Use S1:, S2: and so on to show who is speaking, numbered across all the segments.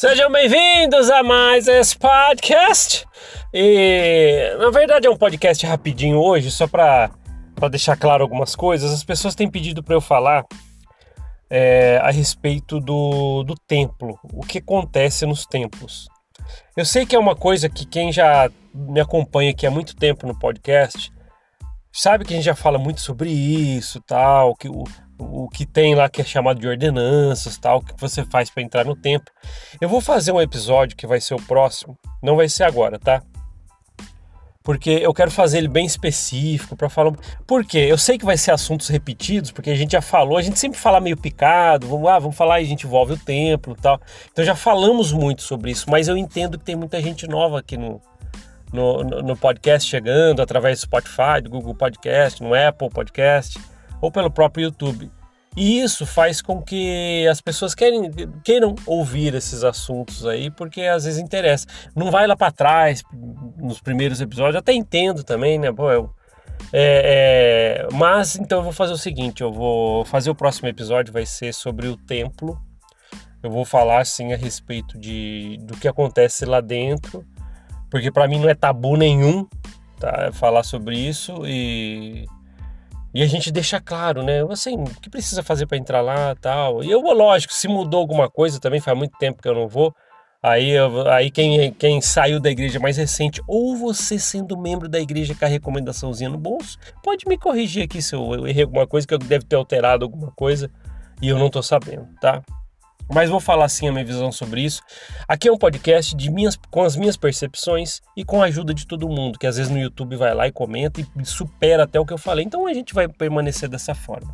S1: Sejam bem-vindos a mais esse podcast. E na verdade é um podcast rapidinho hoje, só para deixar claro algumas coisas. As pessoas têm pedido para eu falar é, a respeito do, do templo, o que acontece nos templos. Eu sei que é uma coisa que quem já me acompanha aqui há muito tempo no podcast sabe que a gente já fala muito sobre isso, tal, que o, o que tem lá que é chamado de ordenanças, tal, o que você faz para entrar no templo. Eu vou fazer um episódio que vai ser o próximo, não vai ser agora, tá? Porque eu quero fazer ele bem específico para falar. Por quê? Eu sei que vai ser assuntos repetidos, porque a gente já falou, a gente sempre fala meio picado, vamos lá, ah, vamos falar e a gente envolve o templo tal. Então já falamos muito sobre isso, mas eu entendo que tem muita gente nova aqui no, no, no podcast chegando através do Spotify, do Google Podcast, no Apple Podcast ou pelo próprio YouTube. E isso faz com que as pessoas querem, queiram ouvir esses assuntos aí, porque às vezes interessa. Não vai lá para trás, nos primeiros episódios, até entendo também, né? Pô, eu, é, é, mas então eu vou fazer o seguinte: eu vou fazer o próximo episódio, vai ser sobre o templo. Eu vou falar assim a respeito de, do que acontece lá dentro, porque para mim não é tabu nenhum tá? falar sobre isso e e a gente deixa claro, né? Assim, o que precisa fazer para entrar lá tal. E eu, lógico, se mudou alguma coisa também, faz muito tempo que eu não vou. Aí, aí quem, quem saiu da igreja mais recente, ou você sendo membro da igreja com a recomendaçãozinha no bolso, pode me corrigir aqui se eu errei alguma coisa, que eu deve ter alterado alguma coisa e eu não tô sabendo, tá? Mas vou falar sim a minha visão sobre isso. Aqui é um podcast de minhas, com as minhas percepções e com a ajuda de todo mundo, que às vezes no YouTube vai lá e comenta e supera até o que eu falei. Então a gente vai permanecer dessa forma,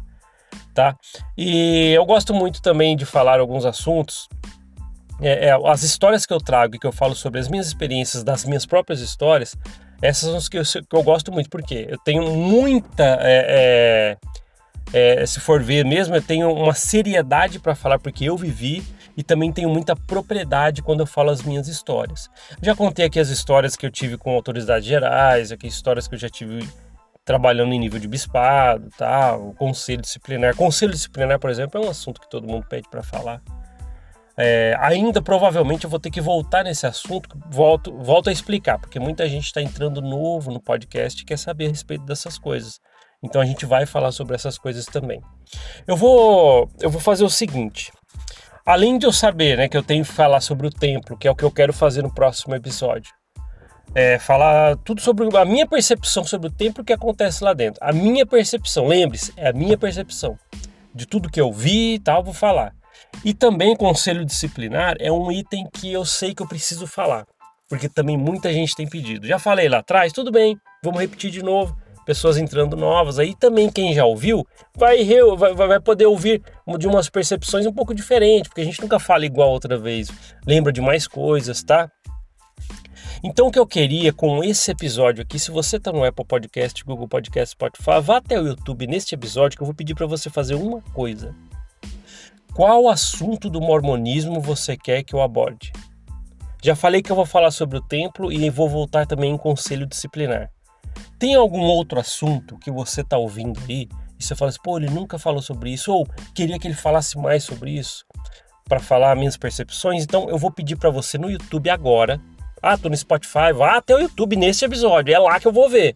S1: tá? E eu gosto muito também de falar alguns assuntos. É, é, as histórias que eu trago e que eu falo sobre as minhas experiências, das minhas próprias histórias, essas são as que eu, que eu gosto muito, porque eu tenho muita. É, é se for ver mesmo, eu tenho uma seriedade para falar porque eu vivi e também tenho muita propriedade quando eu falo as minhas histórias. Já contei aqui as histórias que eu tive com autoridades gerais, aqui histórias que eu já tive trabalhando em nível de bispado, tá? O conselho disciplinar. Conselho disciplinar, por exemplo, é um assunto que todo mundo pede para falar. É, ainda provavelmente eu vou ter que voltar nesse assunto, volto, volto a explicar, porque muita gente está entrando novo no podcast e quer saber a respeito dessas coisas. Então a gente vai falar sobre essas coisas também. Eu vou, eu vou fazer o seguinte. Além de eu saber né, que eu tenho que falar sobre o templo, que é o que eu quero fazer no próximo episódio, é, falar tudo sobre a minha percepção sobre o templo que acontece lá dentro. A minha percepção, lembre-se, é a minha percepção. De tudo que eu vi e tal, vou falar. E também conselho disciplinar é um item que eu sei que eu preciso falar, porque também muita gente tem pedido. Já falei lá atrás, tudo bem, vamos repetir de novo pessoas entrando novas. Aí também quem já ouviu vai, vai, vai poder ouvir de umas percepções um pouco diferentes, porque a gente nunca fala igual outra vez, lembra de mais coisas, tá? Então o que eu queria com esse episódio aqui, se você está no Apple Podcast, Google Podcast, Spotify, vá até o YouTube neste episódio que eu vou pedir para você fazer uma coisa. Qual assunto do mormonismo você quer que eu aborde? Já falei que eu vou falar sobre o templo e vou voltar também em conselho disciplinar. Tem algum outro assunto que você está ouvindo aí e você fala assim, pô, ele nunca falou sobre isso, ou queria que ele falasse mais sobre isso, para falar minhas percepções? Então eu vou pedir para você no YouTube agora. Ah, tô no Spotify, vá até o YouTube nesse episódio, é lá que eu vou ver.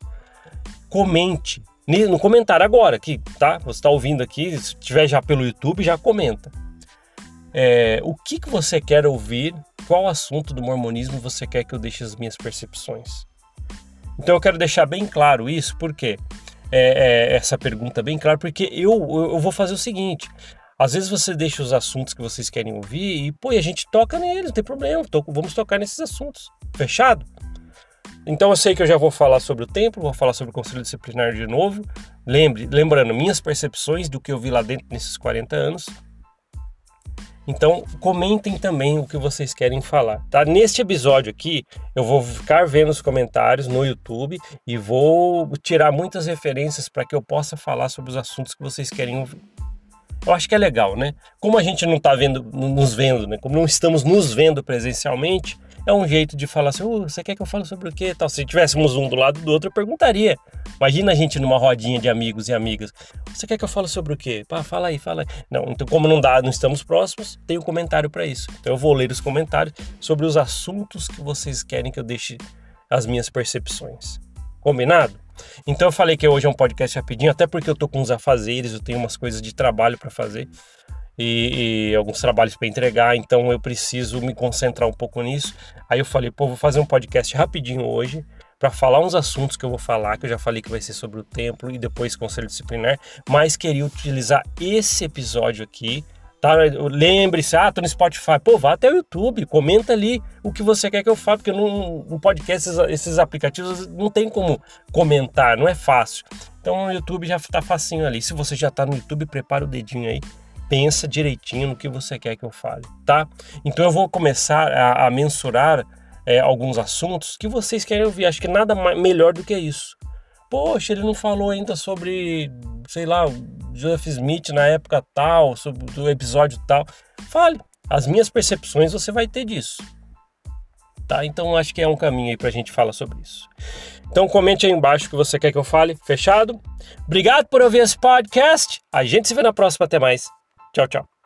S1: Comente no comentário agora, que tá? Você está ouvindo aqui, se tiver já pelo YouTube, já comenta. É, o que, que você quer ouvir? Qual assunto do mormonismo você quer que eu deixe as minhas percepções? Então eu quero deixar bem claro isso, porque é, é, essa pergunta bem clara, porque eu, eu vou fazer o seguinte. Às vezes você deixa os assuntos que vocês querem ouvir e, pô, e a gente toca neles, não tem problema, vamos tocar nesses assuntos. Fechado? Então eu sei que eu já vou falar sobre o templo, vou falar sobre o conselho disciplinar de novo. Lembre, lembrando, minhas percepções do que eu vi lá dentro nesses 40 anos. Então, comentem também o que vocês querem falar, tá? Neste episódio aqui, eu vou ficar vendo os comentários no YouTube e vou tirar muitas referências para que eu possa falar sobre os assuntos que vocês querem ouvir. Eu acho que é legal, né? Como a gente não está vendo, nos vendo, né? Como não estamos nos vendo presencialmente, é um jeito de falar assim, oh, você quer que eu fale sobre o quê? Tal. Se tivéssemos um do lado do outro, eu perguntaria. Imagina a gente numa rodinha de amigos e amigas. Você quer que eu fale sobre o quê? Pá, fala aí, fala aí. Não, então como não dá, não estamos próximos, tem um comentário para isso. Então eu vou ler os comentários sobre os assuntos que vocês querem que eu deixe as minhas percepções. Combinado? Então eu falei que hoje é um podcast rapidinho, até porque eu tô com uns afazeres, eu tenho umas coisas de trabalho para fazer e, e, alguns trabalhos para entregar, então eu preciso me concentrar um pouco nisso. Aí eu falei, pô, vou fazer um podcast rapidinho hoje para falar uns assuntos que eu vou falar, que eu já falei que vai ser sobre o templo e depois conselho disciplinar, mas queria utilizar esse episódio aqui Tá? Lembre-se, ah, tô no Spotify. Pô, vá até o YouTube, comenta ali o que você quer que eu fale, porque no, no podcast esses, esses, aplicativos não tem como comentar, não é fácil. Então no YouTube já tá facinho ali. Se você já tá no YouTube, prepara o dedinho aí, pensa direitinho no que você quer que eu fale, tá? Então eu vou começar a, a mensurar é, alguns assuntos que vocês querem ouvir. Acho que nada melhor do que isso. Poxa, ele não falou ainda sobre, sei lá, Joseph Smith na época tal, sobre o episódio tal. Fale. As minhas percepções você vai ter disso. Tá? Então acho que é um caminho aí pra gente falar sobre isso. Então comente aí embaixo o que você quer que eu fale. Fechado? Obrigado por ouvir esse podcast. A gente se vê na próxima. Até mais. 教教。